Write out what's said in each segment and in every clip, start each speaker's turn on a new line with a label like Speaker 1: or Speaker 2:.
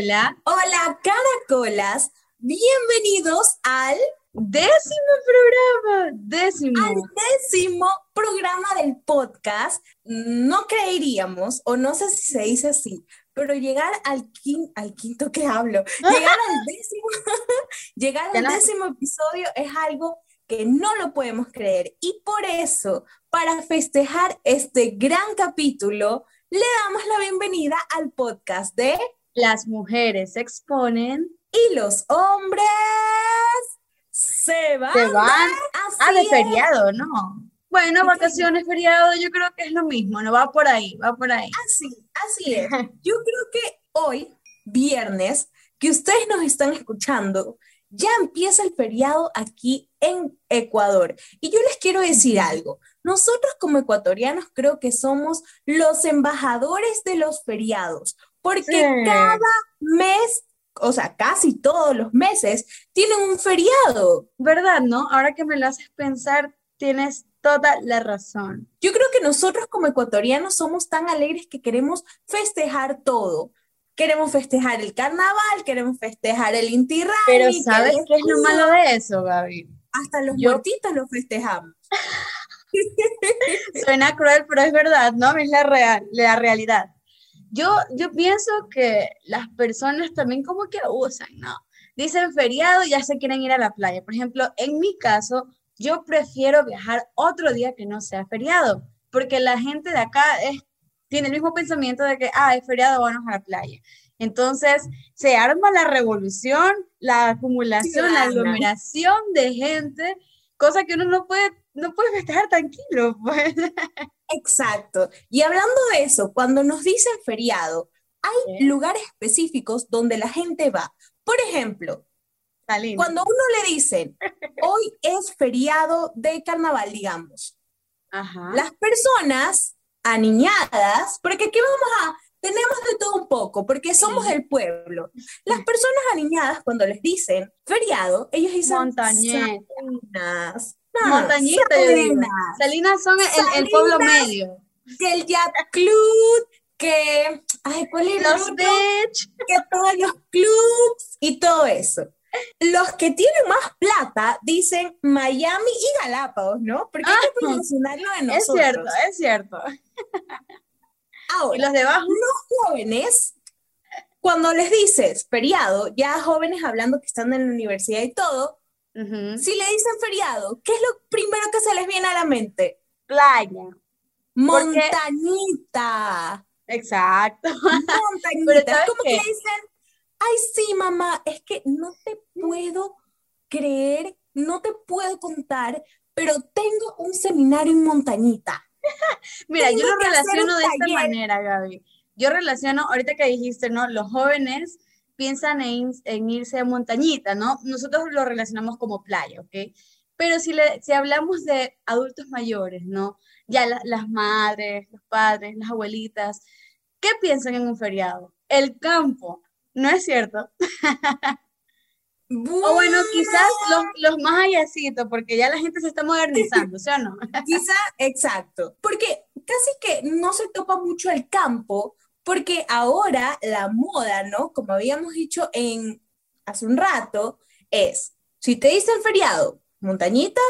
Speaker 1: hola.
Speaker 2: Hola, caracolas. Bienvenidos al
Speaker 1: décimo programa. Décimo.
Speaker 2: Al décimo programa del podcast. No creeríamos, o no sé si se dice así, pero llegar al, al quinto que hablo, llegar al décimo, llegar al décimo episodio es algo que no lo podemos creer. Y por eso, para festejar este gran capítulo, le damos la bienvenida al podcast de
Speaker 1: Las mujeres se exponen
Speaker 2: y los hombres se van,
Speaker 1: se van a de feriado, ¿no? Bueno, vacaciones, feriado, yo creo que es lo mismo, no va por ahí, va por ahí.
Speaker 2: Así, así es. Yo creo que hoy, viernes, que ustedes nos están escuchando, ya empieza el feriado aquí en Ecuador. Y yo les quiero decir algo. Nosotros como ecuatorianos creo que somos los embajadores de los feriados, porque cada mes, o sea, casi todos los meses, tienen un feriado.
Speaker 1: ¿Verdad, no? Ahora que me lo haces pensar, tienes toda la razón.
Speaker 2: Yo creo que nosotros como ecuatorianos somos tan alegres que queremos festejar todo. Queremos festejar el carnaval, queremos festejar el Inti
Speaker 1: Pero ¿sabes qué es lo malo de eso, Gaby?
Speaker 2: Hasta los muertitos los festejamos.
Speaker 1: Suena cruel, pero es verdad, ¿no? Es la, real, la realidad. Yo, yo pienso que las personas también como que usan, ¿no? Dicen feriado y ya se quieren ir a la playa. Por ejemplo, en mi caso, yo prefiero viajar otro día que no sea feriado, porque la gente de acá es, tiene el mismo pensamiento de que, ah, es feriado, vamos a la playa. Entonces, se arma la revolución, la acumulación, la aglomeración de gente, cosa que uno no puede no puedes estar tranquilo, pues.
Speaker 2: Exacto. Y hablando de eso, cuando nos dicen feriado, hay lugares específicos donde la gente va. Por ejemplo, cuando uno le dicen, hoy es feriado de carnaval, digamos, las personas aniñadas, porque aquí vamos a, tenemos de todo un poco, porque somos el pueblo. Las personas aniñadas, cuando les dicen feriado, ellos dicen
Speaker 1: montañetas, Montañita, Salinas son el, pueblo medio.
Speaker 2: Que el Yacht Club, que. Ay, ¿cuál es
Speaker 1: Los Beach.
Speaker 2: Que todos los clubs y todo eso. Los que tienen más plata dicen Miami y Galápagos, ¿no? Porque hay que ah, promocionarlo de nosotros.
Speaker 1: Es cierto, es cierto.
Speaker 2: Ahora, ¿Y los de abajo? Los jóvenes, cuando les dices feriado, ya jóvenes hablando que están en la universidad y todo, si le dicen feriado, ¿qué es lo primero que se les viene a la mente?
Speaker 1: Playa.
Speaker 2: Montañita.
Speaker 1: Exacto.
Speaker 2: Montañita. como que dicen, ay, sí, mamá, es que no te puedo creer, no te puedo contar, pero tengo un seminario en montañita.
Speaker 1: Mira, yo lo relaciono de esta manera, Gaby. Yo relaciono, ahorita que dijiste, ¿no? Los jóvenes piensan en, irse a montañita, ¿no? Nosotros lo relacionamos como playa, ¿ok? Pero si, le, si hablamos de adultos mayores, ¿no? Ya las madres, los padres, las abuelitas, ¿qué piensan en un feriado? El campo, ¿no es cierto? O bueno, quizás los, los más hayasitos, porque ya la gente se está modernizando, ¿sí o no?
Speaker 2: Quizá, exacto. Porque casi que no se topa mucho el campo, porque ahora la moda, ¿no? Como habíamos dicho en, hace un rato, es, si te dicen feriado, montañita,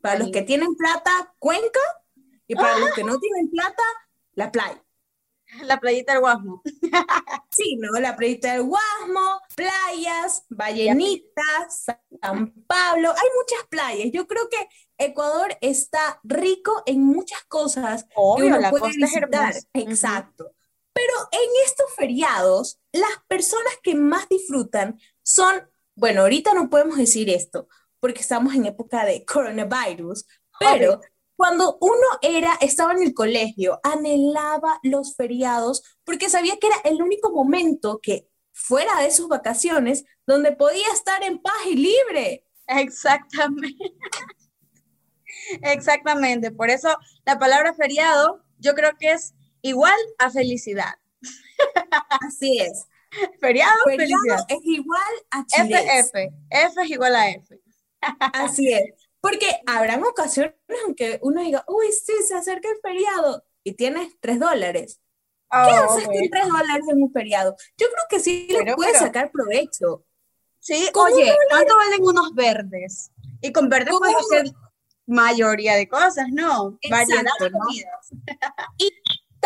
Speaker 2: para los que tienen plata, Cuenca, y para los que no tienen plata, la playa.
Speaker 1: La playita del Guasmo.
Speaker 2: Sí, ¿no? La playita del Guasmo, playas, Ballenitas, San Pablo, hay muchas playas. Yo creo que Ecuador está rico en muchas cosas
Speaker 1: Obvio, la costa Es
Speaker 2: Exacto. Pero en estos feriados, las personas que más disfrutan son, bueno, ahorita no podemos decir esto porque estamos en época de coronavirus, pero cuando uno era, estaba en el colegio, anhelaba los feriados porque sabía que era el único momento que fuera de sus vacaciones donde podía estar en paz y libre.
Speaker 1: Exactamente. Exactamente. Por eso la palabra feriado yo creo que es igual a felicidad.
Speaker 2: Así es.
Speaker 1: Feriado, felicidad.
Speaker 2: es igual a
Speaker 1: F, F. F es igual a F.
Speaker 2: Así es. Porque habrán ocasiones en que uno diga, uy, sí, se acerca el feriado y tienes tres dólares. ¿Qué oh, haces con 3 dólares en un feriado? Yo creo que sí le puedes sacar provecho.
Speaker 1: Sí, oye, ¿cuánto valen unos verdes? Y con verdes puedes hacer mayoría de cosas, ¿no? Variedad de comidas.
Speaker 2: y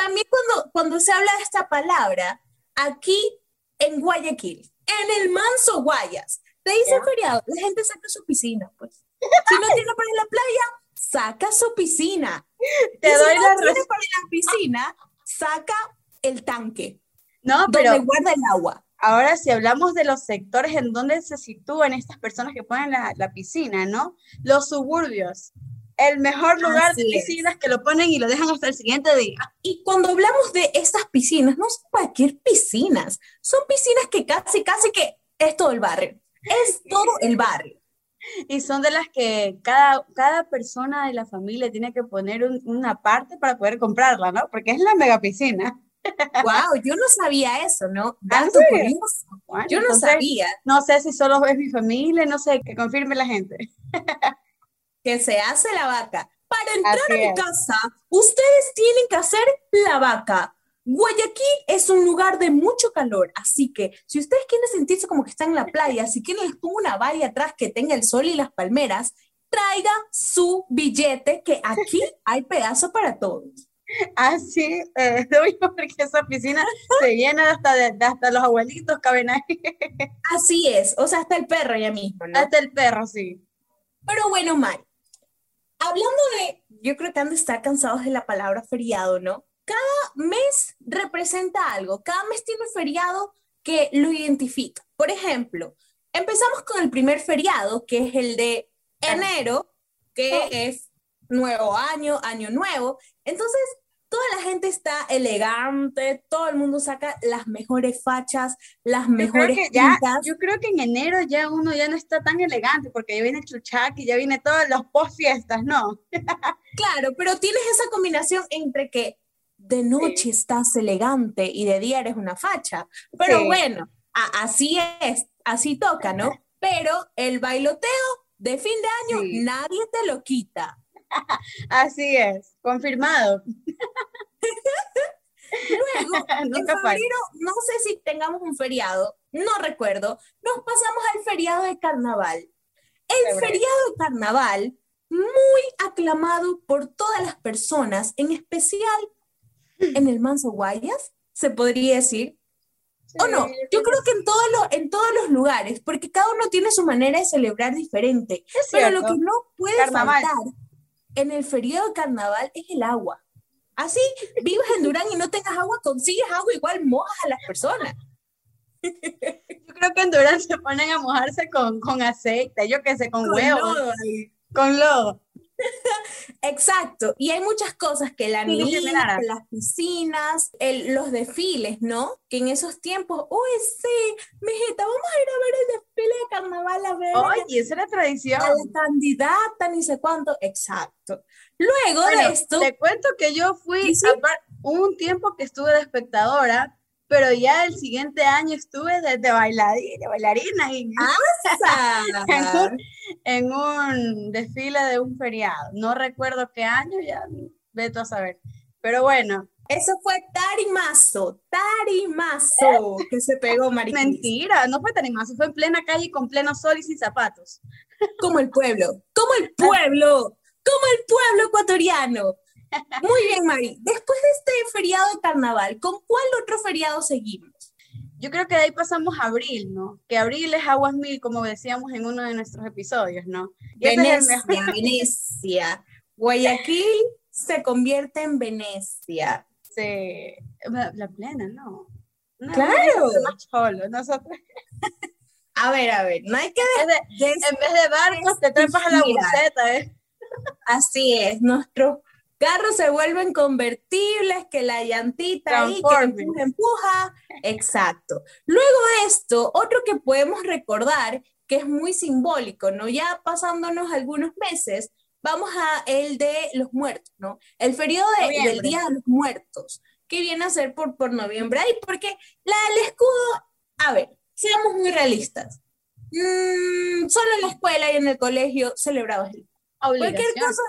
Speaker 2: también cuando, cuando se habla de esta palabra, aquí en Guayaquil, en el Manso Guayas, te dice feriado, la gente saca su piscina, pues. Si no tiene para ir a la playa, saca su piscina. Te doy si no la tiene para ir a la piscina, saca el tanque. No, pero donde guarda el agua.
Speaker 1: Ahora, si hablamos de los sectores en donde se sitúan estas personas que ponen la, piscina, ¿no? Los suburbios. El mejor lugar de piscinas que lo ponen y lo dejan hasta el siguiente día.
Speaker 2: Y cuando hablamos de estas piscinas, no son cualquier piscinas, son piscinas que casi, casi que es todo el barrio. Es todo el barrio.
Speaker 1: Y son de las que cada, cada persona de la familia tiene que poner una parte para poder comprarla, ¿no? Porque es la mega piscina.
Speaker 2: Wow, yo no sabía eso, ¿no? Ah, yo no sabía.
Speaker 1: No sé si solo es mi familia, no sé, que confirme la gente.
Speaker 2: que se hace la vaca. Para entrar a mi casa, ustedes tienen que hacer la vaca. Guayaquil es un lugar de mucho calor, así que si ustedes quieren sentirse como que están en la playa, si quieren les pongo una valla atrás que tenga el sol y las palmeras, traiga su billete que aquí hay pedazo para todos.
Speaker 1: Así, ah, eh, porque esa piscina se llena hasta, de, hasta los abuelitos caben ahí.
Speaker 2: Así es, o sea, hasta el perro ya mismo, ¿no?
Speaker 1: Hasta el perro, sí.
Speaker 2: Pero bueno, Mari, hablando de, yo creo que han de estar cansados de la palabra feriado, ¿no? Cada mes representa algo, cada mes tiene un feriado que lo identifica. Por ejemplo, empezamos con el primer feriado, que es el de enero, que oh. es nuevo año, año nuevo. Entonces, toda la gente está elegante, todo el mundo saca las mejores fachas, las mejores
Speaker 1: yo ya, yo creo que en enero ya uno ya no está tan elegante porque ya viene el chuchaki, ya viene todos los post fiestas, ¿no?
Speaker 2: claro, pero tienes esa combinación entre que de noche estás elegante y de día eres una facha. Pero bueno, así es, así toca, ¿no? Pero el bailoteo de fin de año nadie te lo quita.
Speaker 1: Así es, confirmado.
Speaker 2: Luego, en febrero, no sé si tengamos un feriado, no recuerdo, nos pasamos al feriado de carnaval. El feriado de carnaval, muy aclamado por todas las personas, en especial en el Manso Guayas, se podría decir. ¿O no? Yo creo que en todos, los, en todos los lugares, porque cada uno tiene su manera de celebrar diferente. pero lo que no puede faltar en el feriado de carnaval es el agua. Así vivas en Durán y no tengas agua, consigues agua, igual mojas a las personas.
Speaker 1: Yo creo que en Durán se ponen a mojarse con, con aceite, yo qué sé, con, con huevos, con lodo.
Speaker 2: Exacto, y hay muchas cosas que la niña, las piscinas, los desfiles, ¿no? Que en esos tiempos, uy, sí, mijita, vamos a ir a ver el desfile de carnaval a ver.
Speaker 1: Oye, esa es la tradición.
Speaker 2: la candidata, ni sé cuánto, exacto. Luego de esto.
Speaker 1: Te cuento que yo fui, un tiempo que estuve de espectadora, pero ya el siguiente año estuve de, de bailarina, bailarina y en, un, desfile de un feriado. No recuerdo qué año, ya veto a saber. Pero bueno.
Speaker 2: Eso fue tarimazo, tarimazo que se pegó María.
Speaker 1: Mentira, no fue tarimazo, fue en plena calle con pleno sol y sin zapatos.
Speaker 2: Como el pueblo, como el pueblo, como el pueblo ecuatoriano. Muy bien, Mari. Después de este feriado de carnaval, ¿con cuál otro feriado seguimos?
Speaker 1: Yo creo que de ahí pasamos a abril, ¿no? Que abril es aguas mil, como decíamos en uno de nuestros episodios, ¿no?
Speaker 2: Venecia, Venecia. Guayaquil se convierte en Venecia.
Speaker 1: Sí, la plena, ¿no?
Speaker 2: claro.
Speaker 1: nosotros.
Speaker 2: A ver, a ver, no hay que...
Speaker 1: en vez de barcos, te trepas a la buceta, ¿eh?
Speaker 2: Así es, nuestro carros se vuelven convertibles, que la llantita ahí que empuja, empuja. Exacto. Luego de esto, otro que podemos recordar, que es muy simbólico, ¿no? Ya pasándonos algunos meses, vamos a el de los muertos, ¿no? El feriado del Día de los Muertos, que viene a ser por, por noviembre. Ahí, porque la del escudo, a ver, seamos muy realistas. Mm, solo en la escuela y en el colegio celebrabas el Cualquier cosa,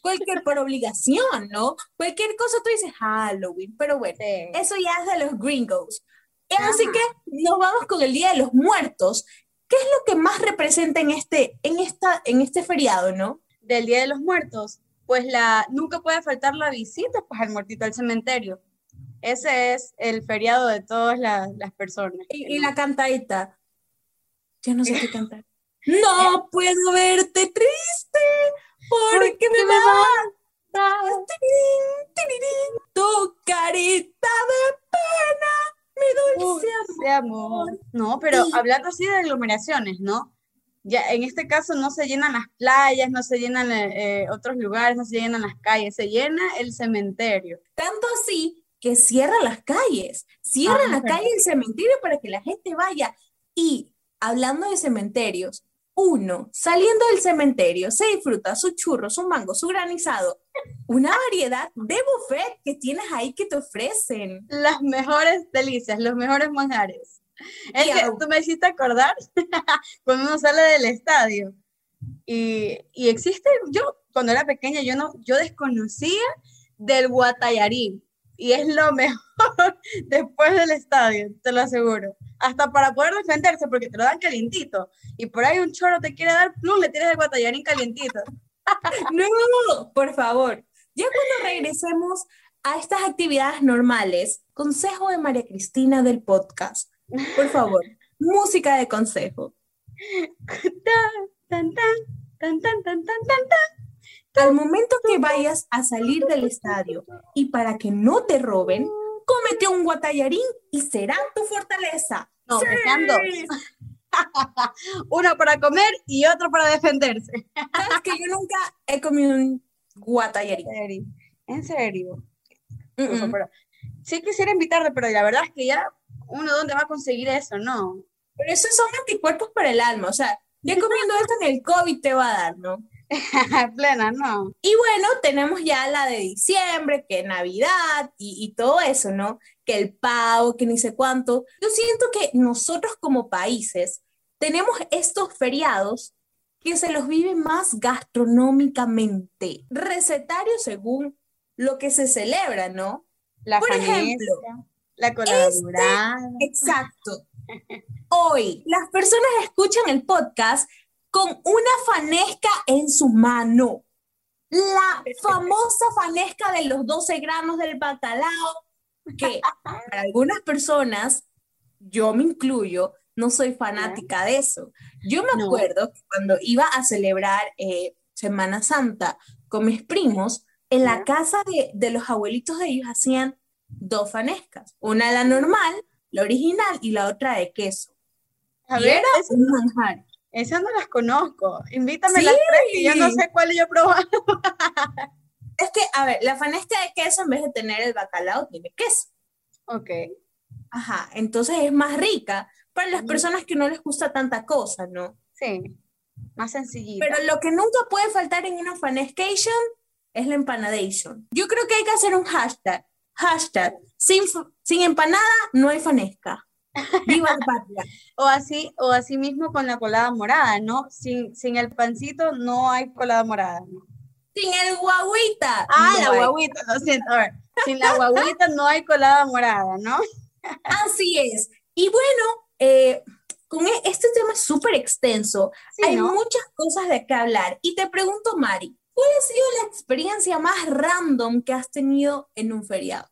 Speaker 2: cualquier por obligación, ¿no? Cualquier cosa tú dices Halloween, pero bueno, eso ya es de los gringos. Así que nos vamos con el Día de los Muertos. ¿Qué es lo que más representa en este, en esta, en este feriado, no?
Speaker 1: Del Día de los Muertos, pues la, nunca puede faltar la visita pues, al muertito al cementerio. Ese es el feriado de todas las, personas.
Speaker 2: Y, la cantadita. Yo no sé qué cantar. No puedo verte triste porque me vas. Tu carita de pena, mi dulce amor.
Speaker 1: No, pero hablando así de aglomeraciones, ¿no? Ya en este caso no se llenan las playas, no se llenan eh, otros lugares, no se llenan las calles, se llena el cementerio.
Speaker 2: Tanto así que cierra las calles, cierra la calle el cementerio para que la gente vaya. Y hablando de cementerios, uno, saliendo del cementerio, se disfruta su churro, su mango, su granizado, una variedad de buffet que tienes ahí que te ofrecen.
Speaker 1: Las mejores delicias, los mejores manjares. Es que tú me hiciste acordar cuando uno sale del estadio y, y, existe, yo cuando era pequeña yo no, yo desconocía del guatayarín y es lo mejor después del estadio, te lo aseguro. Hasta para poder defenderse, porque te lo dan calientito. Y por ahí un choro te quiere dar, plum, le tienes el guatallarín calientito.
Speaker 2: no, por favor. Ya cuando regresemos a estas actividades normales, consejo de María Cristina del podcast. Por favor, música de consejo. tan, tan, tan, tan, tan, tan, tan. Al momento que vayas a salir del estadio y para que no te roben, cómete un guatallarín y será tu fortaleza.
Speaker 1: No, ¡Sí! Uno para comer y otro para defenderse.
Speaker 2: Sabes que yo nunca he comido un guatallarín.
Speaker 1: ¿En serio? sí quisiera invitarte, pero la verdad es que ya uno dónde va a conseguir eso, ¿no?
Speaker 2: Pero esos son anticuerpos para el alma, o sea, ya comiendo esto en el COVID te va a dar, ¿no?
Speaker 1: Plena, no.
Speaker 2: Y bueno, tenemos ya la de diciembre, que Navidad y, y, todo eso, ¿no? Que el pavo, que ni sé cuánto. Yo siento que nosotros como países tenemos estos feriados que se los vive más gastronómicamente, recetario según lo que se celebra, ¿no?
Speaker 1: La Por ejemplo, la este colaboración.
Speaker 2: exacto. Hoy las personas escuchan el podcast con una fanesca en su mano. La famosa fanesca de los 12 gramos del bacalao, que para algunas personas, yo me incluyo, no soy fanática de eso. Yo me acuerdo que cuando iba a celebrar eh, Semana Santa con mis primos, en la casa de, de, los abuelitos de ellos hacían dos fanescas, una la normal, la original, y la otra de queso.
Speaker 1: A ver, era un manjar. Esas no las conozco. Invítame las tres que yo no sé cuál yo he probado.
Speaker 2: es que, a ver, la fanesca de queso en vez de tener el bacalao tiene queso.
Speaker 1: Ok.
Speaker 2: Ajá, entonces es más rica para las personas que no les gusta tanta cosa, ¿no?
Speaker 1: Sí, más sencillita.
Speaker 2: Pero lo que nunca puede faltar en una fanescation es la empanadation. Yo creo que hay que hacer un hashtag. Hashtag, sin, sin empanada no hay fanesca. Viva la patria.
Speaker 1: o así, o así mismo con la colada morada, ¿no? Sin, sin el pancito no hay colada morada,
Speaker 2: Sin el guaguita.
Speaker 1: Ah, la guaguita, lo siento. A ver, sin la guaguita no hay colada morada, ¿no?
Speaker 2: Así es. Y bueno, eh, con e, este tema es súper extenso. hay muchas cosas de qué hablar. Y te pregunto, Mari, ¿cuál ha sido la experiencia más random que has tenido en un feriado?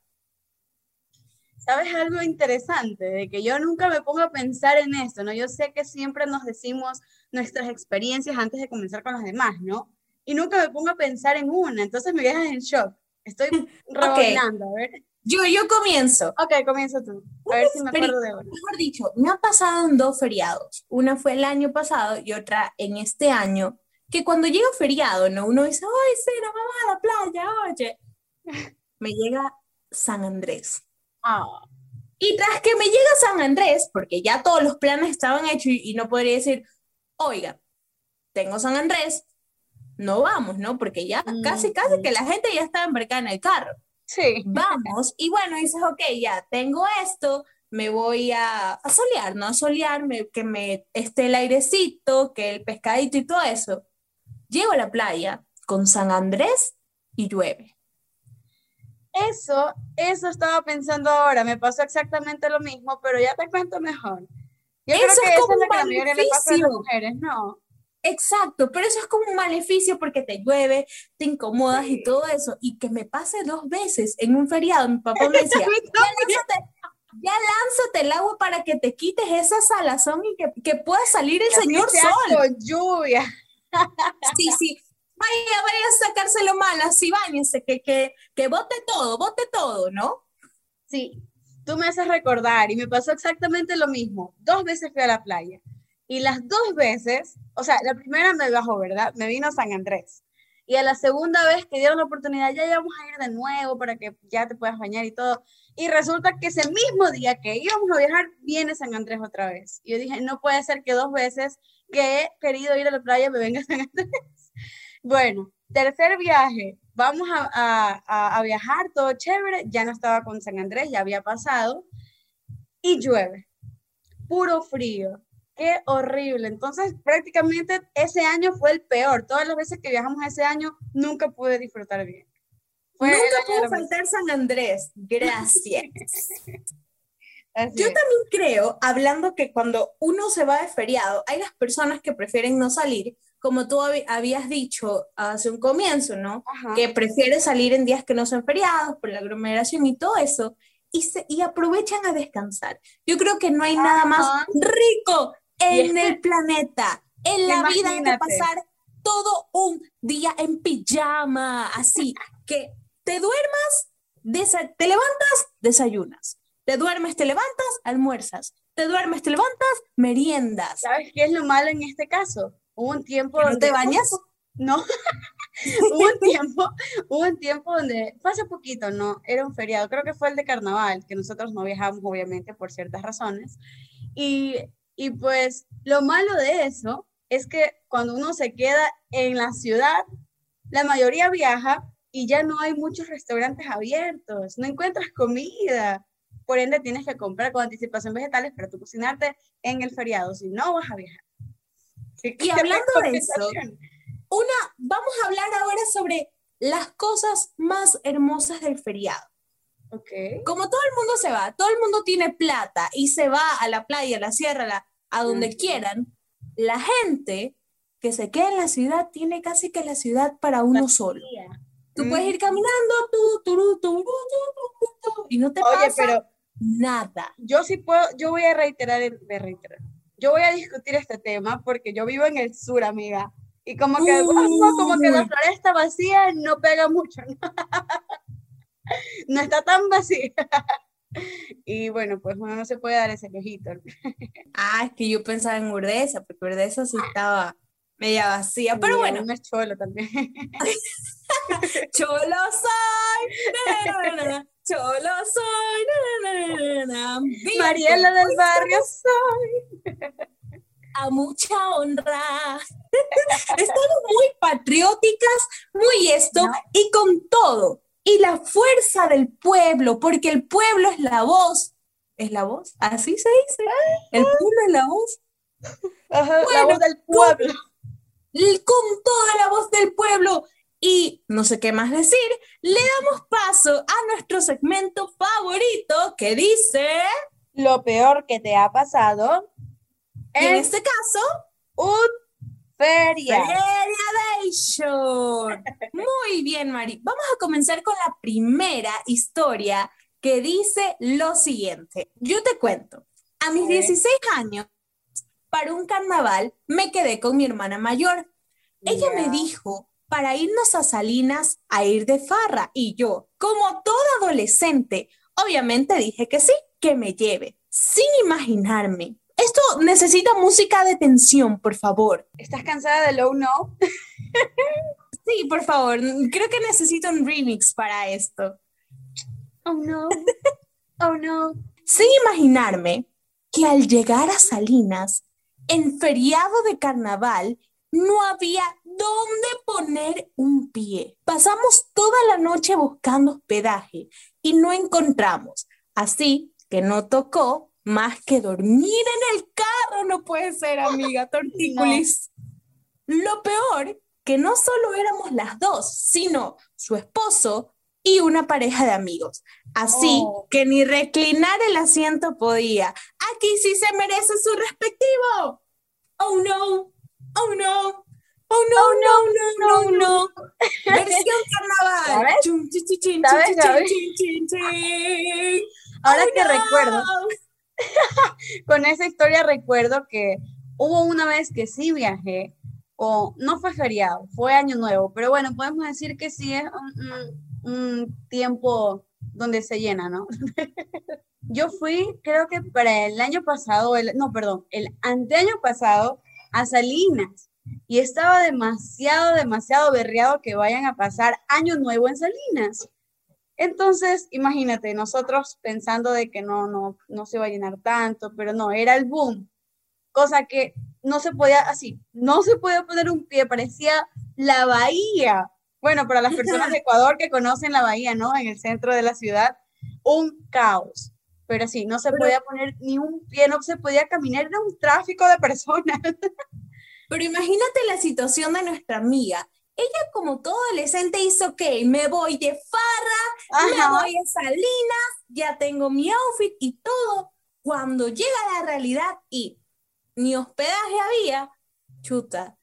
Speaker 1: ¿Sabes algo interesante? De que yo nunca me pongo a pensar en esto, ¿no? Yo sé que siempre nos decimos nuestras experiencias antes de comenzar con las demás, ¿no? Y nunca me pongo a pensar en una, entonces me dejas en shock. Estoy rebobinando, a ver.
Speaker 2: Yo, yo comienzo.
Speaker 1: Ok, comienza tú. A ver si me acuerdo de una.
Speaker 2: Mejor dicho, me ha pasado en dos feriados. Una fue el año pasado y otra en este año. Que cuando llega feriado, ¿no? Uno dice, ¡ay, sí, nos vamos a la playa, oye! Me llega San Andrés.
Speaker 1: Ah.
Speaker 2: Y tras que me llega San Andrés, porque ya todos los planes estaban hechos y, no podría decir, oiga, tengo San Andrés, no vamos, ¿no? Porque ya casi, casi que la gente ya estaba embarcada en el carro.
Speaker 1: Sí.
Speaker 2: Vamos, y bueno, dices, ok, ya tengo esto, me voy a, a solear, ¿no? A solear, que me esté el airecito, que el pescadito y todo eso. Llego a la playa con San Andrés y llueve.
Speaker 1: Eso, eso estaba pensando ahora, me pasó exactamente lo mismo, pero ya te cuento mejor. Yo
Speaker 2: eso
Speaker 1: creo que
Speaker 2: es como
Speaker 1: es
Speaker 2: un
Speaker 1: que la mayoría le pasa a las
Speaker 2: maleficio.
Speaker 1: mujeres, ¿no?
Speaker 2: Exacto, pero eso es como un maleficio porque te llueve, te incomodas y todo eso. Y que me pase dos veces en un feriado, mi papá me decía, ya lánzate, ya lánzate el agua para que te quites esa salazón y que, que pueda salir el señor sol.
Speaker 1: con lluvia.
Speaker 2: Sí, sí. Vaya, vaya a sacárselo mal, así bañense, que, que, que bote todo, bote todo, ¿no?
Speaker 1: Sí, tú me haces recordar y me pasó exactamente lo mismo. Dos veces fui a la playa y las dos veces, o sea, la primera me bajó, ¿verdad? Me vino a San Andrés. Y a la segunda vez que dieron la oportunidad, ya íbamos a ir de nuevo para que ya te puedas bañar y todo. Y resulta que ese mismo día que íbamos a viajar, viene San Andrés otra vez. Y yo dije, no puede ser que dos veces que he querido ir a la playa me venga San Andrés. Bueno, tercer viaje, vamos a, a- a- viajar, todo chévere, ya no estaba con San Andrés, ya había pasado, y llueve, puro frío, qué horrible. Entonces, prácticamente ese año fue el peor. Todas las veces que viajamos ese año, nunca pude disfrutar bien. Fue
Speaker 2: Nunca pudo faltar San Andrés. Gracias.
Speaker 1: Así
Speaker 2: Yo
Speaker 1: es.
Speaker 2: también creo, hablando que cuando uno se va de feriado, hay las personas que prefieren no salir, como tú hab- habías dicho hace un comienzo, ¿no?
Speaker 1: Ajá.
Speaker 2: Que prefieren salir en días que no son feriados por la aglomeración y todo eso, y, se, y aprovechan a descansar. Yo creo que no hay nada más rico en
Speaker 1: que-
Speaker 2: el planeta, en la vida, que
Speaker 1: Imagínate.
Speaker 2: pasar todo un día en pijama, así que te duermas, te levantas, desayunas. Te duermes, te levantas, almuerzas. Te duermes, te levantas, meriendas.
Speaker 1: ¿Sabes qué es lo malo en este caso? Hubo un tiempo
Speaker 2: ¿Que no
Speaker 1: donde
Speaker 2: te bañas?
Speaker 1: No, hubo un tiempo, hubo un tiempo donde, fue hace poquito, ¿no? Era un feriado, creo que fue el de carnaval, que nosotros no viajamos, obviamente, por ciertas razones. Y, y pues lo malo de eso es que cuando uno se queda en la ciudad, la mayoría viaja y ya no hay muchos restaurantes abiertos, no encuentras comida. Por ende, tienes que comprar con anticipación vegetales para tú cocinarte en el feriado, si no vas a viajar.
Speaker 2: Y hablando de eso. Una, vamos a hablar ahora sobre las cosas más hermosas del feriado.
Speaker 1: Ok.
Speaker 2: Como todo el mundo se va, todo el mundo tiene plata y se va a la playa, a la sierra, a, la- a donde quieran, la gente que se queda en la ciudad tiene casi que la ciudad para uno solo. Tú puedes ir caminando, tú, tú, tú, tú, y no te
Speaker 1: Oye,
Speaker 2: pasa
Speaker 1: pero
Speaker 2: nada.
Speaker 1: yo sí puedo, yo voy a reiterar, de reiterar. Yo voy a discutir este tema porque yo vivo en el sur, amiga. Y como que, como, como que la floresta vacía no pega mucho. No, está tan vacía. Y bueno, pues uno no se puede dar ese lujito.
Speaker 2: Ah, es que yo pensaba en Urdesa, porque Urdesa sí estaba media vacía, pero bueno,
Speaker 1: uno es cholo también.
Speaker 2: cholo soy, cholo soy, na, na, na,
Speaker 1: Mariela
Speaker 2: con
Speaker 1: del barrio soy.
Speaker 2: a mucha honra. Estamos muy patrióticas, muy esto,
Speaker 1: No.
Speaker 2: y con todo. Y la fuerza del pueblo, porque el pueblo es la voz. ¿Es la voz? Así se dice. El pueblo es la voz.
Speaker 1: Ajá, la
Speaker 2: Bueno,
Speaker 1: voz del pueblo.
Speaker 2: Y con toda la voz del pueblo. Y no sé qué más decir, le damos paso a nuestro segmento favorito que dice,
Speaker 1: Lo peor que te ha pasado
Speaker 2: en
Speaker 1: es
Speaker 2: este caso,
Speaker 1: un feria.
Speaker 2: Feriadation. Muy bien, Mari. Vamos a comenzar con la primera historia que dice lo siguiente. Yo te cuento. A mis
Speaker 1: A ver.
Speaker 2: 16 años, para un carnaval, me quedé con mi hermana mayor. Ella me dijo para irnos a Salinas a ir de farra y yo, como toda adolescente, obviamente dije que sí, que me lleve, sin imaginarme. Esto necesita música de tensión, por favor.
Speaker 1: ¿Estás cansada de Low No?
Speaker 2: Sí, por favor. Creo que necesito un remix para esto.
Speaker 1: Oh no. Oh no.
Speaker 2: Sin imaginarme que al llegar a Salinas, en feriado de carnaval, no había dónde poner un pie. Pasamos toda la noche buscando hospedaje y no encontramos. Así que no tocó más que dormir en el carro. No puede ser, amiga, tortícolis. Lo peor que no solo éramos las dos, sino su esposo y una pareja de amigos. Así oh. que ni reclinar el asiento podía. Aquí sí se merece su respectivo. Oh no, oh no, oh no, no, no, no, no. Versión carnaval.
Speaker 1: Ahora que recuerdo, con esa historia recuerdo que hubo una vez que sí viajé, o no fue feriado, fue año nuevo, pero bueno, podemos decir que sí es un, tiempo donde se llena, ¿no? Yo fui, creo que para el año pasado, el, no, perdón, el anteaño pasado a Salinas y estaba demasiado, demasiado berreado que vayan a pasar año nuevo en Salinas. Entonces, imagínate, nosotros pensando de que no, no, no se va a llenar tanto, pero no, era el boom. Cosa que no se podía, así, no se podía poner un pie, parecía la bahía. Bueno, para las personas de Ecuador que conocen la bahía, ¿no? En el centro de la ciudad, un caos. Pero sí, no se podía poner ni un pie, no se podía caminar, era un tráfico de personas.
Speaker 2: Pero imagínate la situación de nuestra amiga. Ella como todo adolescente hizo, ok, me voy de farra, me voy a Salinas, ya tengo mi outfit y todo. Cuando llega la realidad y ni hospedaje había, chuta.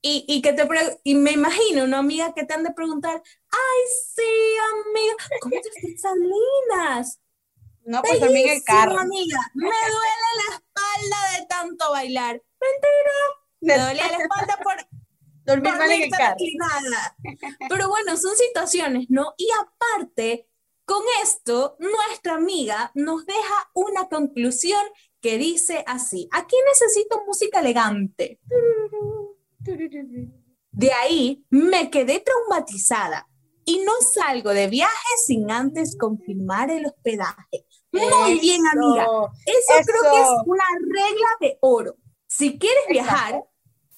Speaker 2: Y, y, que te y me imagino una amiga que te han de preguntar, ay, sí, amiga, ¿cómo te fue Salinas?
Speaker 1: No, pues también el carro.
Speaker 2: amiga, me duele la espalda de tanto bailar. Mentira, me duele la espalda por
Speaker 1: dormir mal en el carro.
Speaker 2: Pero bueno, son situaciones, ¿no? Y aparte, con esto, nuestra amiga nos deja una conclusión que dice así, aquí necesito música elegante. De ahí me quedé traumatizada y no salgo de viaje sin antes confirmar el hospedaje. Muy bien, amiga. Eso, creo que es una regla de oro. Si quieres viajar,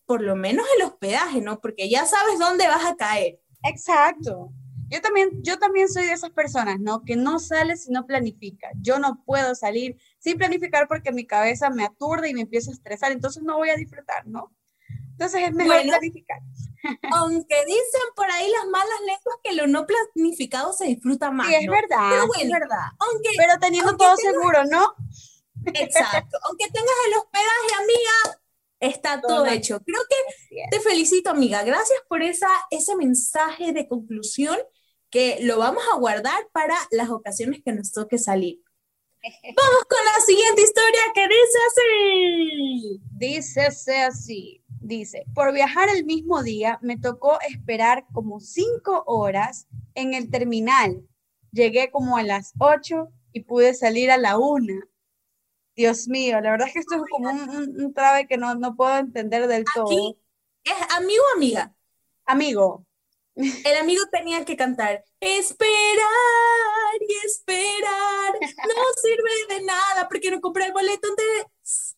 Speaker 2: por lo menos el hospedaje, ¿no? Porque ya sabes dónde vas a caer.
Speaker 1: Exacto. Yo también, yo también soy de esas personas, ¿no? Que no sale si no planifica. Yo no puedo salir sin planificar porque mi cabeza me aturde y me empiezo a estresar, entonces no voy a disfrutar, ¿no? Entonces es mejor planificar.
Speaker 2: Aunque dicen por ahí las malas lenguas que lo no planificado se disfruta más.
Speaker 1: Sí, es verdad, Pero es verdad. Aunque, Pero teniendo todo seguro, ¿no?
Speaker 2: Exacto. aunque tengas el hospedaje, amiga, está todo, hecho. Creo que te felicito, amiga. Gracias por esa, ese mensaje de conclusión que lo vamos a guardar para las ocasiones que nos toque salir. Vamos con la siguiente historia que dice así.
Speaker 1: Dice así. Dice, por viajar el mismo día me tocó esperar como cinco horas en el terminal. Llegué como a las ocho y pude salir a la una. Dios mío, la verdad es que esto es como un, un, trabe que no, no, puedo entender del todo.
Speaker 2: ¿Es amigo o amiga?
Speaker 1: Amigo.
Speaker 2: El amigo tenía que cantar, esperar y esperar, no sirve de nada porque no compré el boleto antes.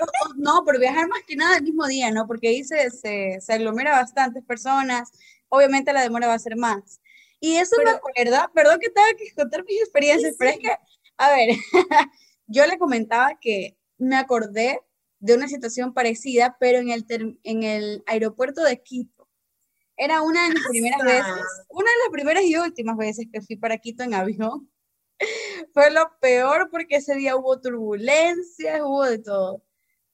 Speaker 1: No, no, por viajar más que nada el mismo día, ¿no? Porque ahí se, se, se aglomera bastantes personas, obviamente la demora va a ser más. Y eso me acuerda, perdón que tenga que contar mis experiencias, pero es que, a ver, yo le comentaba que me acordé de una situación parecida, pero en el, en el aeropuerto de Quito. Era una de mis primeras veces, una de las primeras y últimas veces que fui para Quito en avión. Fue lo peor porque ese día hubo turbulencias, hubo de todo.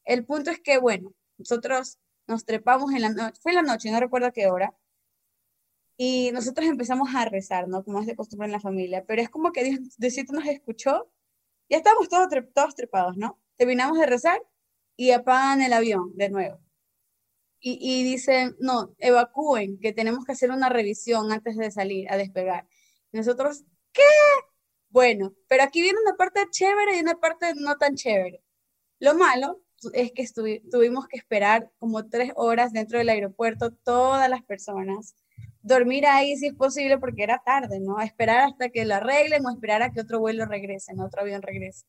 Speaker 1: El punto es que, bueno, nosotros nos trepamos en la noche, fue en la noche, no recuerdo qué hora, y nosotros empezamos a rezar, ¿no? Como es de costumbre en la familia, pero es como que Dios, Diosito nos escuchó ya estamos todos, todos trepados, ¿no? Terminamos de rezar y apagan el avión de nuevo. Y, y, dicen, no, evacúen, que tenemos que hacer una revisión antes de salir a despegar. nosotros, ¿qué? Bueno, pero aquí viene una parte chévere y una parte no tan chévere. Lo malo es que tuvimos que esperar como tres horas dentro del aeropuerto, todas las personas, dormir ahí si es posible porque era tarde, ¿no? esperar hasta que lo arreglen o esperar a que otro vuelo regrese, ¿no? otro avión regrese.